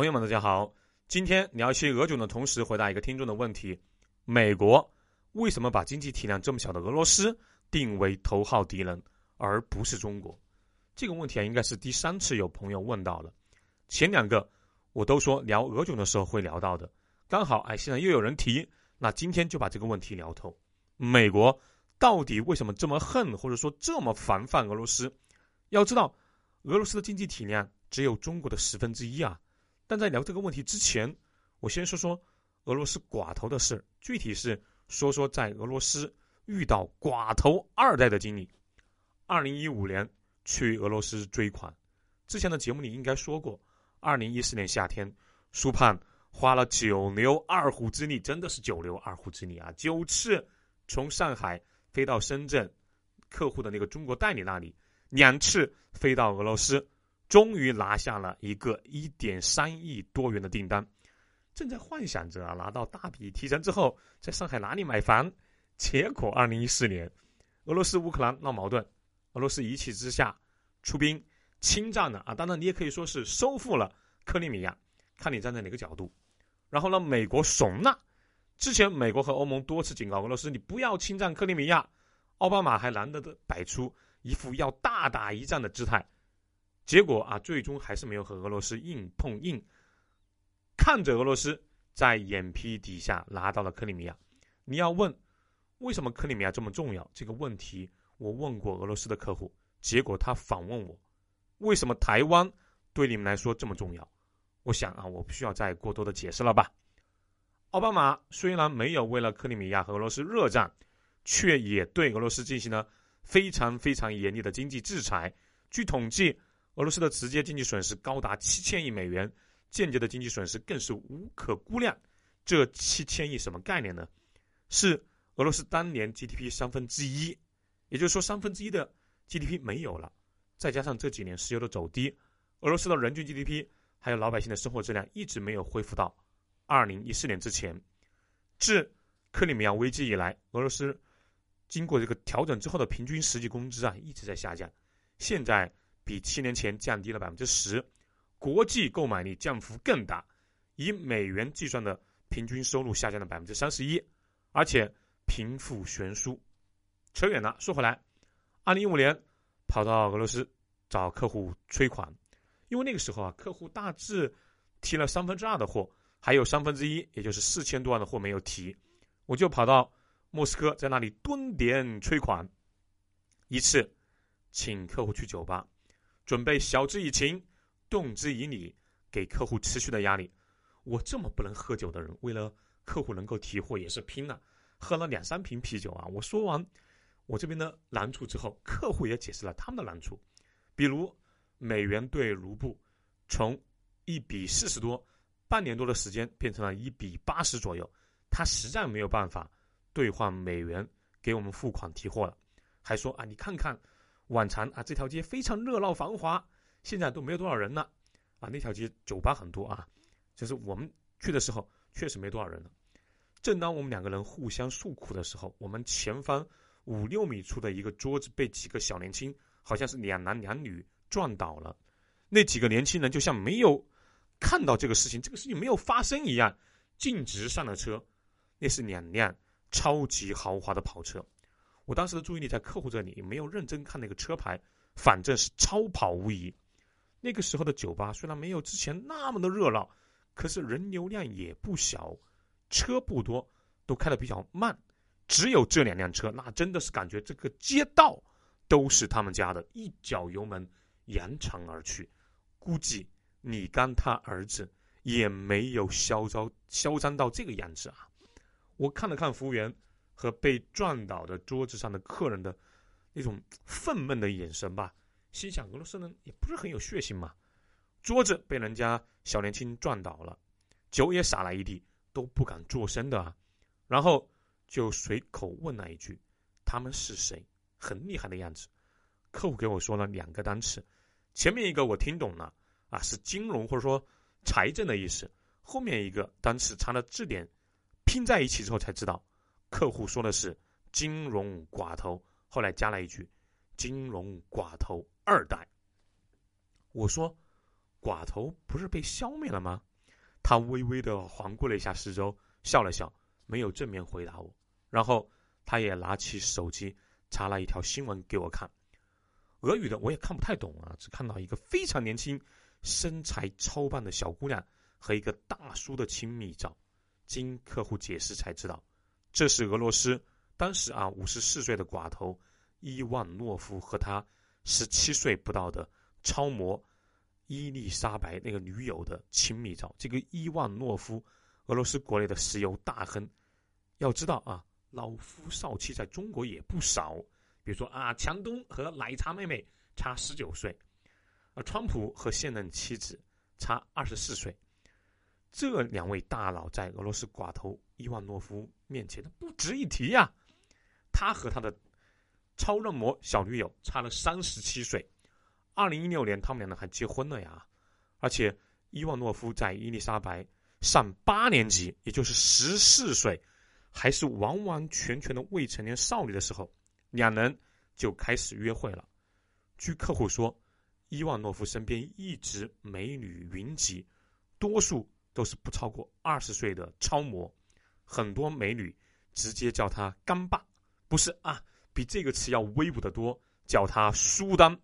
朋友们，大家好。今天聊一些俄囧的同时，回答一个听众的问题：美国为什么把经济体量这么小的俄罗斯定为头号敌人，而不是中国？这个问题啊，应该是第三次有朋友问到了。前两个我都说聊俄囧的时候会聊到的，刚好哎，现在又有人提，那今天就把这个问题聊透。美国到底为什么这么恨，或者说这么防范俄罗斯？要知道，俄罗斯的经济体量。只有中国的十分之一啊！但在聊这个问题之前，我先说说俄罗斯寡头的事，具体是说说在俄罗斯遇到寡头二代的经历。二零一五年去俄罗斯追款，之前的节目里应该说过，二零一四年夏天，苏盼花了九牛二虎之力，真的是九牛二虎之力啊！九次从上海飞到深圳客户的那个中国代理那里，两次飞到俄罗斯。终于拿下了一个一点三亿多元的订单，正在幻想着啊拿到大笔提成之后，在上海哪里买房。结果二零一四年，俄罗斯乌克兰闹矛盾，俄罗斯一气之下出兵侵占了啊，当然你也可以说是收复了克里米亚，看你站在哪个角度。然后呢，美国怂了，之前美国和欧盟多次警告俄罗斯，你不要侵占克里米亚，奥巴马还难得的摆出一副要大打一仗的姿态。结果啊，最终还是没有和俄罗斯硬碰硬，看着俄罗斯在眼皮底下拿到了克里米亚。你要问为什么克里米亚这么重要这个问题，我问过俄罗斯的客户，结果他反问我，为什么台湾对你们来说这么重要？我想啊，我不需要再过多的解释了吧。奥巴马虽然没有为了克里米亚和俄罗斯热战，却也对俄罗斯进行了非常非常严厉的经济制裁。据统计。俄罗斯的直接经济损失高达七千亿美元，间接的经济损失更是无可估量。这七千亿什么概念呢？是俄罗斯当年 GDP 三分之一，也就是说三分之一的 GDP 没有了。再加上这几年石油的走低，俄罗斯的人均 GDP 还有老百姓的生活质量一直没有恢复到二零一四年之前。自克里米亚危机以来，俄罗斯经过这个调整之后的平均实际工资啊一直在下降，现在。比七年前降低了百分之十，国际购买力降幅更大，以美元计算的平均收入下降了百分之三十一，而且贫富悬殊。扯远了，说回来，二零一五年跑到俄罗斯找客户催款，因为那个时候啊，客户大致提了三分之二的货，还有三分之一，也就是四千多万的货没有提，我就跑到莫斯科，在那里蹲点催款，一次请客户去酒吧。准备晓之以情，动之以理，给客户持续的压力。我这么不能喝酒的人，为了客户能够提货，也是拼了，喝了两三瓶啤酒啊！我说完我这边的难处之后，客户也解释了他们的难处，比如美元兑卢布从一比四十多，半年多的时间变成了一比八十左右，他实在没有办法兑换美元给我们付款提货了，还说啊，你看看。晚餐啊，这条街非常热闹繁华，现在都没有多少人了，啊，那条街酒吧很多啊，就是我们去的时候确实没多少人了。正当我们两个人互相诉苦的时候，我们前方五六米处的一个桌子被几个小年轻，好像是两男两女撞倒了，那几个年轻人就像没有看到这个事情，这个事情没有发生一样，径直上了车，那是两辆超级豪华的跑车。我当时的注意力在客户这里，没有认真看那个车牌，反正是超跑无疑。那个时候的酒吧虽然没有之前那么的热闹，可是人流量也不小，车不多，都开的比较慢，只有这两辆车，那真的是感觉这个街道都是他们家的，一脚油门扬长而去。估计李刚他儿子也没有嚣张嚣张到这个样子啊！我看了看服务员。和被撞倒的桌子上的客人的那种愤懑的眼神吧，心想俄罗斯人也不是很有血性嘛。桌子被人家小年轻撞倒了，酒也洒了一地，都不敢作声的啊。然后就随口问了一句：“他们是谁？”很厉害的样子。客户给我说了两个单词，前面一个我听懂了啊，是金融或者说财政的意思。后面一个单词查了字典，拼在一起之后才知道。客户说的是金融寡头，后来加了一句“金融寡头二代”。我说：“寡头不是被消灭了吗？”他微微的环顾了一下四周，笑了笑，没有正面回答我。然后他也拿起手机查了一条新闻给我看，俄语的我也看不太懂啊，只看到一个非常年轻、身材超棒的小姑娘和一个大叔的亲密照。经客户解释才知道，这是俄罗斯当时啊五十四岁的寡头伊万诺夫和他十七岁不到的超模。伊丽莎白那个女友的亲密照，这个伊万诺夫，俄罗斯国内的石油大亨。要知道啊，老夫少妻在中国也不少，比如说啊，强东和奶茶妹妹差十九岁，而，川普和现任妻子差二十四岁，这两位大佬在俄罗斯寡头伊万诺夫面前的不值一提呀。他和他的超嫩模小女友差了三十七岁。二零一六年，他们两人还结婚了呀，而且伊万诺夫在伊丽莎白上八年级，也就是十四岁，还是完完全全的未成年少女的时候，两人就开始约会了。据客户说，伊万诺夫身边一直美女云集，多数都是不超过二十岁的超模，很多美女直接叫他“干爸”，不是啊，比这个词要威武的多，叫他“苏丹”。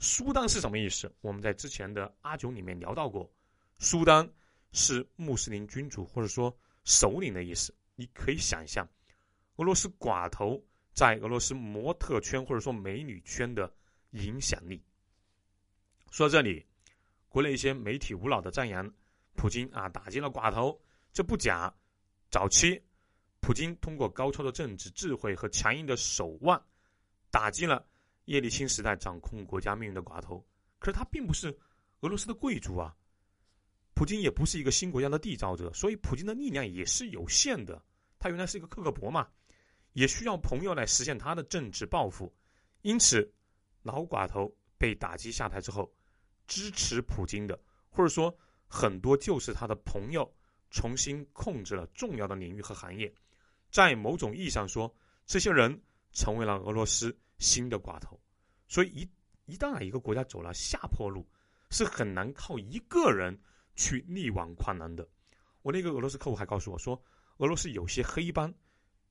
苏丹是什么意思？我们在之前的阿九里面聊到过，苏丹是穆斯林君主或者说首领的意思。你可以想象，俄罗斯寡头在俄罗斯模特圈或者说美女圈的影响力。说到这里，国内一些媒体无脑的赞扬普京啊，打击了寡头，这不假。早期，普京通过高超的政治智慧和强硬的手腕，打击了。叶利钦时代掌控国家命运的寡头，可是他并不是俄罗斯的贵族啊。普京也不是一个新国家的缔造者，所以普京的力量也是有限的。他原来是一个克格勃嘛，也需要朋友来实现他的政治抱负。因此，老寡头被打击下台之后，支持普京的，或者说很多就是他的朋友，重新控制了重要的领域和行业。在某种意义上说，这些人成为了俄罗斯。新的寡头，所以一一旦一个国家走了下坡路，是很难靠一个人去力挽狂澜的。我那个俄罗斯客户还告诉我说，俄罗斯有些黑帮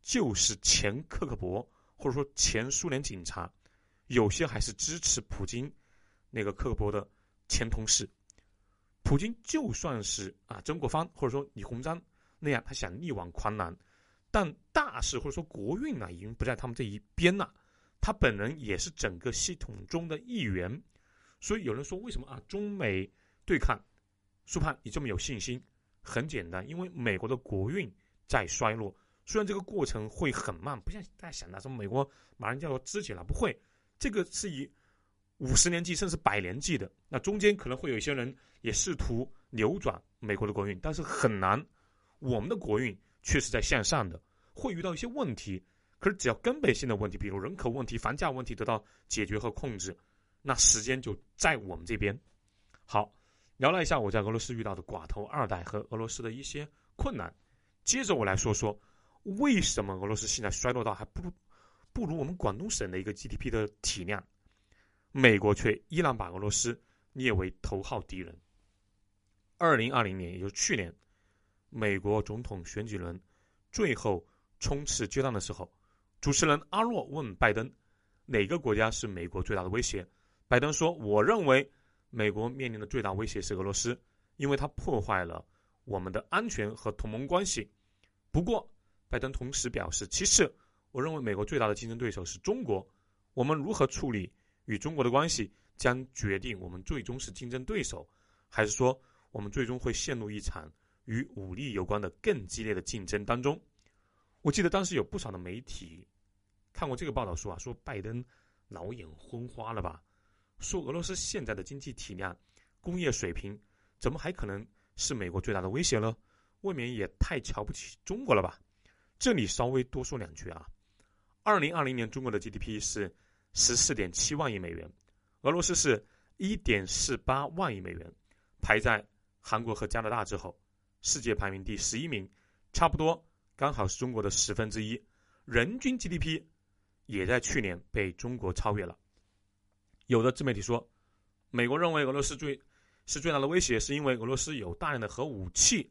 就是前克格勃或者说前苏联警察，有些还是支持普京那个克格勃的前同事。普京就算是啊曾国藩或者说李鸿章那样，他想力挽狂澜，但大事或者说国运呢，已经不在他们这一边了。他本人也是整个系统中的一员，所以有人说为什么啊中美对抗，苏盼你这么有信心？很简单，因为美国的国运在衰落，虽然这个过程会很慢，不像大家想的什么美国马上就要肢解了，不会，这个是以五十年计甚至百年计的。那中间可能会有一些人也试图扭转美国的国运，但是很难。我们的国运确实在向上的，会遇到一些问题。可是，只要根本性的问题，比如人口问题、房价问题得到解决和控制，那时间就在我们这边。好，聊了一下我在俄罗斯遇到的寡头二代和俄罗斯的一些困难。接着我来说说，为什么俄罗斯现在衰落到还不如不如我们广东省的一个 GDP 的体量，美国却依然把俄罗斯列为头号敌人。二零二零年，也就是去年，美国总统选举轮最后冲刺阶段的时候。主持人阿洛问拜登：“哪个国家是美国最大的威胁？”拜登说：“我认为美国面临的最大威胁是俄罗斯，因为它破坏了我们的安全和同盟关系。”不过，拜登同时表示：“其次，我认为美国最大的竞争对手是中国。我们如何处理与中国的关系，将决定我们最终是竞争对手，还是说我们最终会陷入一场与武力有关的更激烈的竞争当中。”我记得当时有不少的媒体看过这个报道说啊，说拜登老眼昏花了吧？说俄罗斯现在的经济体量、工业水平，怎么还可能是美国最大的威胁呢？未免也太瞧不起中国了吧？这里稍微多说两句啊。二零二零年中国的 GDP 是十四点七万亿美元，俄罗斯是一点四八万亿美元，排在韩国和加拿大之后，世界排名第十一名，差不多。刚好是中国的十分之一，人均 GDP 也在去年被中国超越了。有的自媒体说，美国认为俄罗斯最是最大的威胁，是因为俄罗斯有大量的核武器，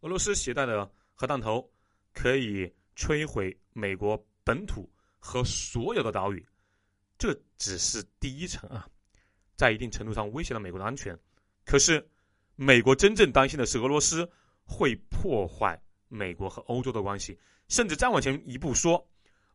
俄罗斯携带的核弹头可以摧毁美国本土和所有的岛屿。这只是第一层啊，在一定程度上威胁了美国的安全。可是，美国真正担心的是俄罗斯会破坏美国和欧洲的关系，甚至再往前一步说，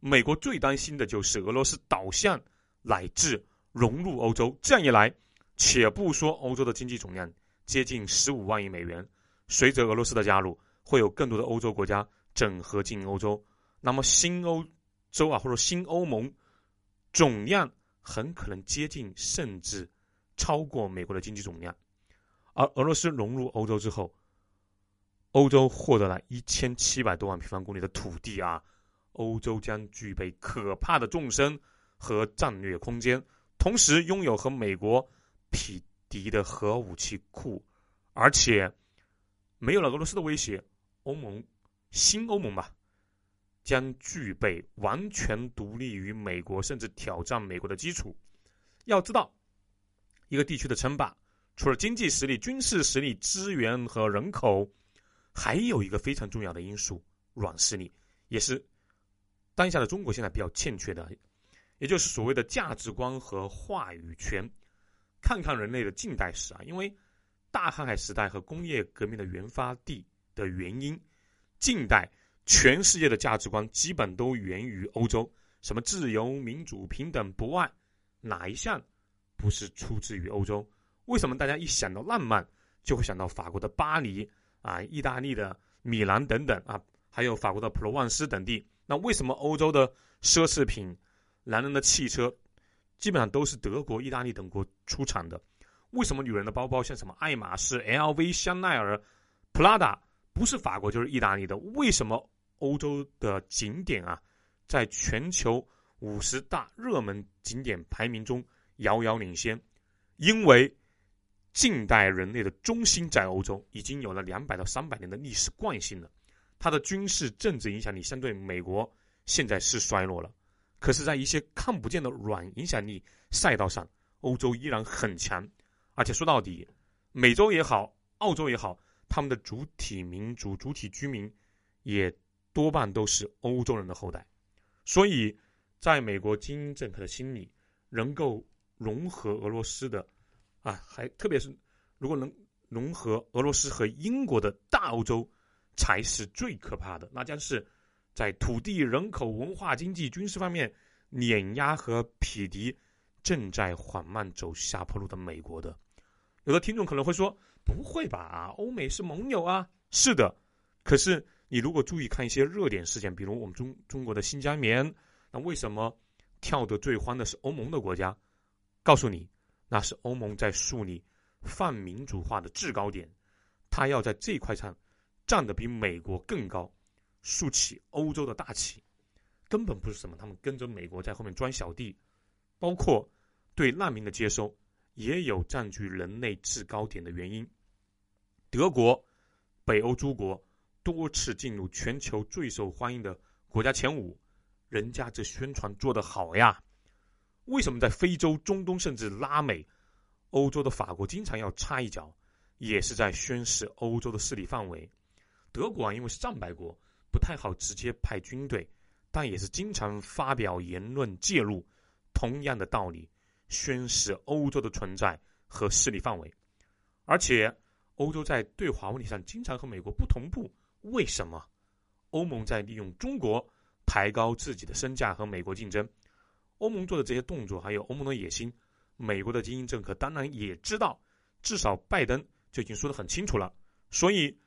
美国最担心的就是俄罗斯倒向乃至融入欧洲。这样一来，且不说欧洲的经济总量接近十五万亿美元，随着俄罗斯的加入，会有更多的欧洲国家整合进欧洲，那么新欧洲啊，或者新欧盟。总量很可能接近，甚至超过美国的经济总量。而俄罗斯融入欧洲之后，欧洲获得了一千七百多万平方公里的土地啊，欧洲将具备可怕的纵深和战略空间，同时拥有和美国匹敌的核武器库，而且没有了俄罗斯的威胁，欧盟新欧盟吧。将具备完全独立于美国，甚至挑战美国的基础。要知道，一个地区的称霸，除了经济实力、军事实力、资源和人口，还有一个非常重要的因素——软实力，也是当下的中国现在比较欠缺的，也就是所谓的价值观和话语权。看看人类的近代史啊，因为大航海时代和工业革命的原发地的原因，近代。全世界的价值观基本都源于欧洲，什么自由、民主、平等、博爱，哪一项不是出自于欧洲？为什么大家一想到浪漫，就会想到法国的巴黎啊、意大利的米兰等等啊，还有法国的普罗旺斯等地？那为什么欧洲的奢侈品、男人的汽车，基本上都是德国、意大利等国出产的？为什么女人的包包像什么爱马仕、LV、香奈儿、普拉达，不是法国就是意大利的？为什么？欧洲的景点啊，在全球五十大热门景点排名中遥遥领先，因为近代人类的中心在欧洲，已经有了两百到三百年的历史惯性了。它的军事政治影响力相对美国现在是衰落了，可是，在一些看不见的软影响力赛道上，欧洲依然很强。而且说到底，美洲也好，澳洲也好，他们的主体民族、主体居民也。多半都是欧洲人的后代，所以，在美国精英政客的心里，能够融合俄罗斯的，啊，还特别是如果能融合俄罗斯和英国的大欧洲，才是最可怕的。那将是在土地、人口、文化、经济、军事方面碾压和匹敌正在缓慢走下坡路的美国的。有的听众可能会说：“不会吧？欧美是盟友啊。”是的，可是。你如果注意看一些热点事件，比如我们中中国的新疆棉，那为什么跳得最欢的是欧盟的国家？告诉你，那是欧盟在树立泛民主化的制高点，他要在这块上站得比美国更高，竖起欧洲的大旗，根本不是什么他们跟着美国在后面钻小弟，包括对难民的接收，也有占据人类制高点的原因。德国，北欧诸国。多次进入全球最受欢迎的国家前五，人家这宣传做得好呀。为什么在非洲、中东甚至拉美、欧洲的法国经常要插一脚，也是在宣示欧洲的势力范围？德国啊，因为是战败国，不太好直接派军队，但也是经常发表言论介入。同样的道理，宣示欧洲的存在和势力范围。而且，欧洲在对华问题上经常和美国不同步。为什么欧盟在利用中国抬高自己的身价和美国竞争？欧盟做的这些动作，还有欧盟的野心，美国的精英政客当然也知道。至少拜登就已经说得很清楚了，所以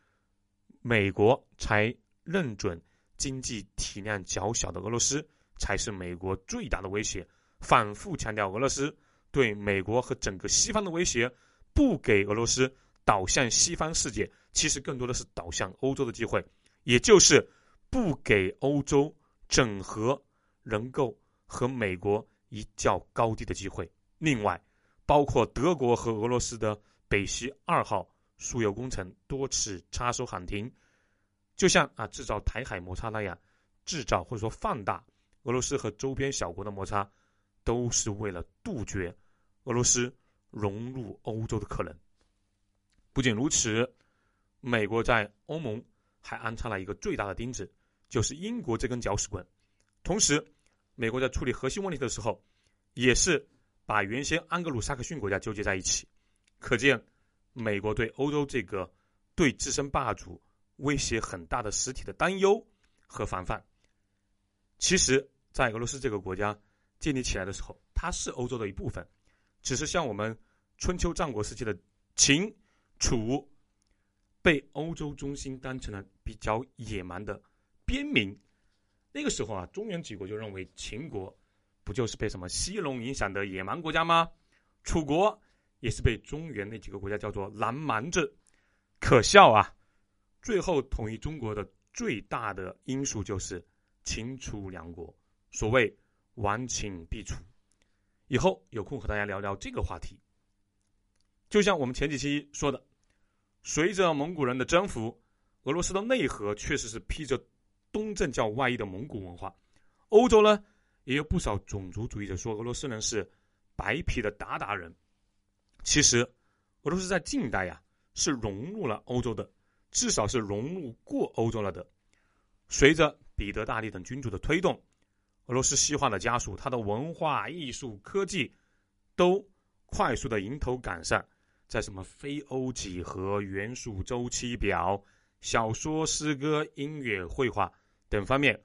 美国才认准经济体量较小的俄罗斯才是美国最大的威胁，反复强调俄罗斯对美国和整个西方的威胁，不给俄罗斯。导向西方世界，其实更多的是导向欧洲的机会，也就是不给欧洲整合，能够和美国一较高低的机会。另外，包括德国和俄罗斯的北溪二号输油工程多次插手喊停，就像啊制造台海摩擦那样，制造或者说放大俄罗斯和周边小国的摩擦，都是为了杜绝俄罗斯融入欧洲的可能。不仅如此，美国在欧盟还安插了一个最大的钉子，就是英国这根搅屎棍。同时，美国在处理核心问题的时候，也是把原先安格鲁萨克逊国家纠结在一起。可见，美国对欧洲这个对自身霸主威胁很大的实体的担忧和防范。其实，在俄罗斯这个国家建立起来的时候，它是欧洲的一部分，只是像我们春秋战国时期的秦、楚，被欧洲中心当成了比较野蛮的边民。那个时候啊，中原几国就认为秦国不就是被什么西戎影响的野蛮国家吗？楚国也是被中原那几个国家叫做南蛮子，可笑啊！最后统一中国的最大的因素就是秦楚两国。所谓亡秦必楚，以后有空和大家聊聊这个话题。就像我们前几期说的，随着蒙古人的征服，俄罗斯的内核确实是披着东正教外衣的蒙古文化。欧洲呢，也有不少种族主义者说俄罗斯人是白皮的鞑靼人。其实，俄罗斯在近代呀是融入了欧洲的，至少是融入过欧洲了的。随着彼得大帝等君主的推动。俄罗斯西化的加速，它的文化艺术、科技都快速的迎头赶上，在什么非欧几何、元素周期表、小说、诗歌、音乐、绘画等方面，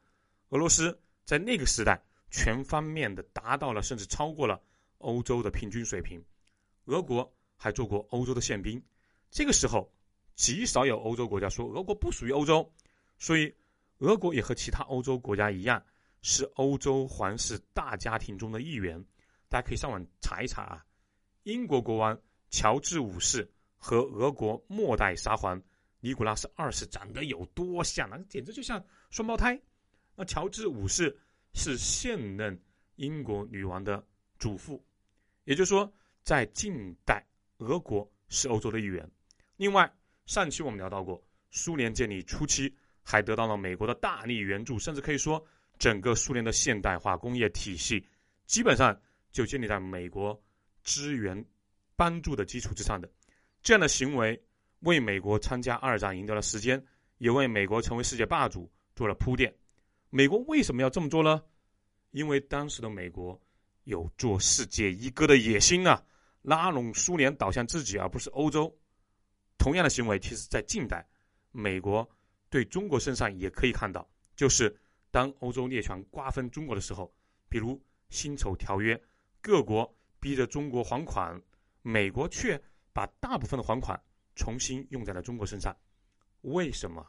俄罗斯在那个时代全方面的达到了，甚至超过了欧洲的平均水平。俄国还做过欧洲的宪兵，这个时候极少有欧洲国家说俄国不属于欧洲，所以俄国也和其他欧洲国家一样。是欧洲皇室大家庭中的一员，大家可以上网查一查啊。英国国王乔治五世和俄国末代沙皇尼古拉斯二世长得有多像啊？简直就像双胞胎。那乔治五世是现任英国女王的祖父，也就是说，在近代，俄国是欧洲的一员。另外，上期我们聊到过，苏联建立初期还得到了美国的大力援助，甚至可以说。整个苏联的现代化工业体系，基本上就建立在美国支援、帮助的基础之上的。这样的行为为美国参加二战赢得了时间，也为美国成为世界霸主做了铺垫。美国为什么要这么做呢？因为当时的美国有做世界一哥的野心啊，拉拢苏联倒向自己，而不是欧洲。同样的行为，其实在近代，美国对中国身上也可以看到，就是。当欧洲列强瓜分中国的时候，比如辛丑条约，各国逼着中国还款，美国却把大部分的还款重新用在了中国身上。为什么？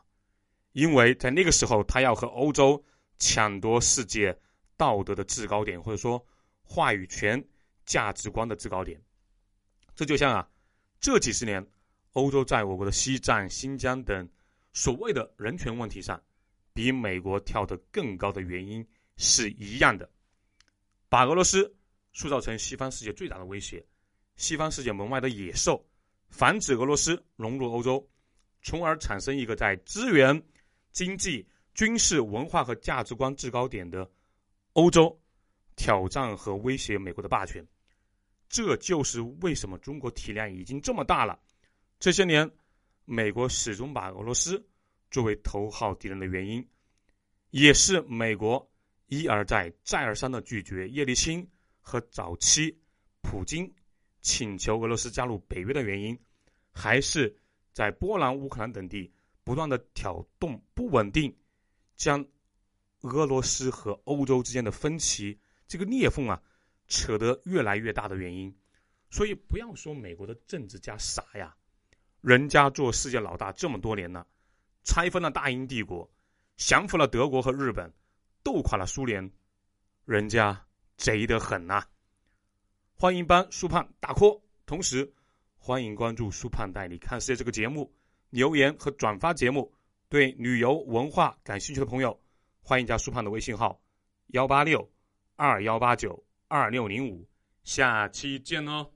因为在那个时候，他要和欧洲抢夺世界道德的制高点，或者说话语权、价值观的制高点。这就像啊，这几十年，欧洲在我国的西藏、新疆等所谓的人权问题上。比美国跳得更高的原因是一样的，把俄罗斯塑造成西方世界最大的威胁，西方世界门外的野兽，防止俄罗斯融入欧洲，从而产生一个在资源、经济、军事、文化和价值观制高点的欧洲，挑战和威胁美国的霸权。这就是为什么中国体量已经这么大了，这些年，美国始终把俄罗斯。作为头号敌人的原因，也是美国一而再、再而三的拒绝叶利钦和早期普京请求俄罗斯加入北约的原因，还是在波兰、乌克兰等地不断的挑动不稳定，将俄罗斯和欧洲之间的分歧这个裂缝啊扯得越来越大的原因。所以，不要说美国的政治家傻呀，人家做世界老大这么多年了。拆分了大英帝国，降服了德国和日本，斗垮了苏联，人家贼得很呐！欢迎帮苏胖打 call，，同时欢迎关注苏胖带你看世界这个节目，留言和转发节目。对旅游文化感兴趣的朋友，欢迎加苏胖的微信号：幺八六二幺八九二六零五。下期见哦！